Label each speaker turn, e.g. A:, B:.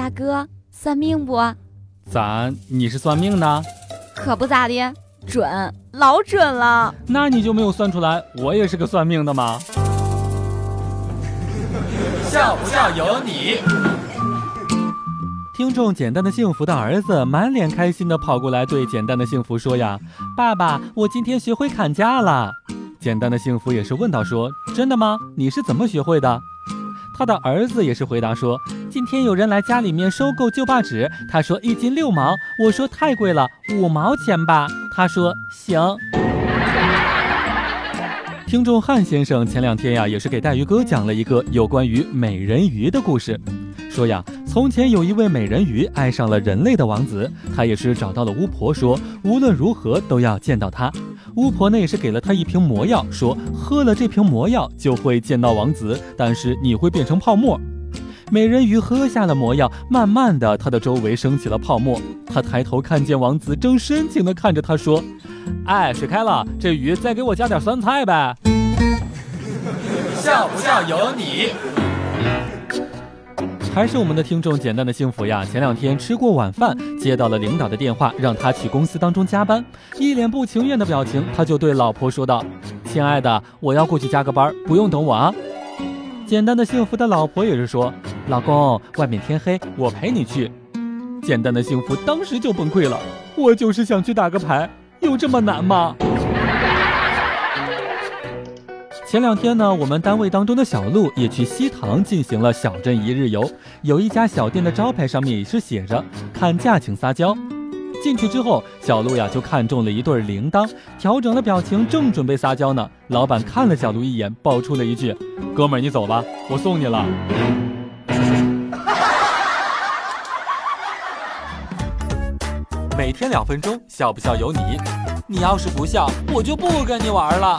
A: 大哥，算命不？
B: 咋？你是算命的？
A: 可不咋的，准，老准了。
B: 那你就没有算出来，我也是个算命的吗？
C: 笑不笑由你。
B: 听众简单的幸福的儿子满脸开心的跑过来，对简单的幸福说呀：“爸爸，我今天学会砍价了。”简单的幸福也是问道说：“真的吗？你是怎么学会的？”他的儿子也是回答说：“今天有人来家里面收购旧报纸，他说一斤六毛，我说太贵了，五毛钱吧。他说行。”听众汉先生前两天呀，也是给带鱼哥讲了一个有关于美人鱼的故事，说呀，从前有一位美人鱼爱上了人类的王子，他也是找到了巫婆，说无论如何都要见到他。巫婆呢也是给了他一瓶魔药，说喝了这瓶魔药就会见到王子，但是你会变成泡沫。美人鱼喝下了魔药，慢慢的，她的周围升起了泡沫。她抬头看见王子正深情的看着她，说：“哎，水开了，这鱼再给我加点酸菜呗。”
C: 笑不笑由你。
B: 还是我们的听众简单的幸福呀！前两天吃过晚饭，接到了领导的电话，让他去公司当中加班，一脸不情愿的表情，他就对老婆说道：“亲爱的，我要过去加个班，不用等我啊。”简单的幸福的老婆也是说。老公，外面天黑，我陪你去。简单的幸福当时就崩溃了，我就是想去打个牌，有这么难吗？前两天呢，我们单位当中的小鹿也去西塘进行了小镇一日游，有一家小店的招牌上面也是写着“砍价请撒娇”。进去之后，小鹿呀就看中了一对铃铛，调整了表情，正准备撒娇呢，老板看了小鹿一眼，爆出了一句：“哥们儿，你走吧，我送你了。”每天两分钟，笑不笑由你。你要是不笑，我就不跟你玩了。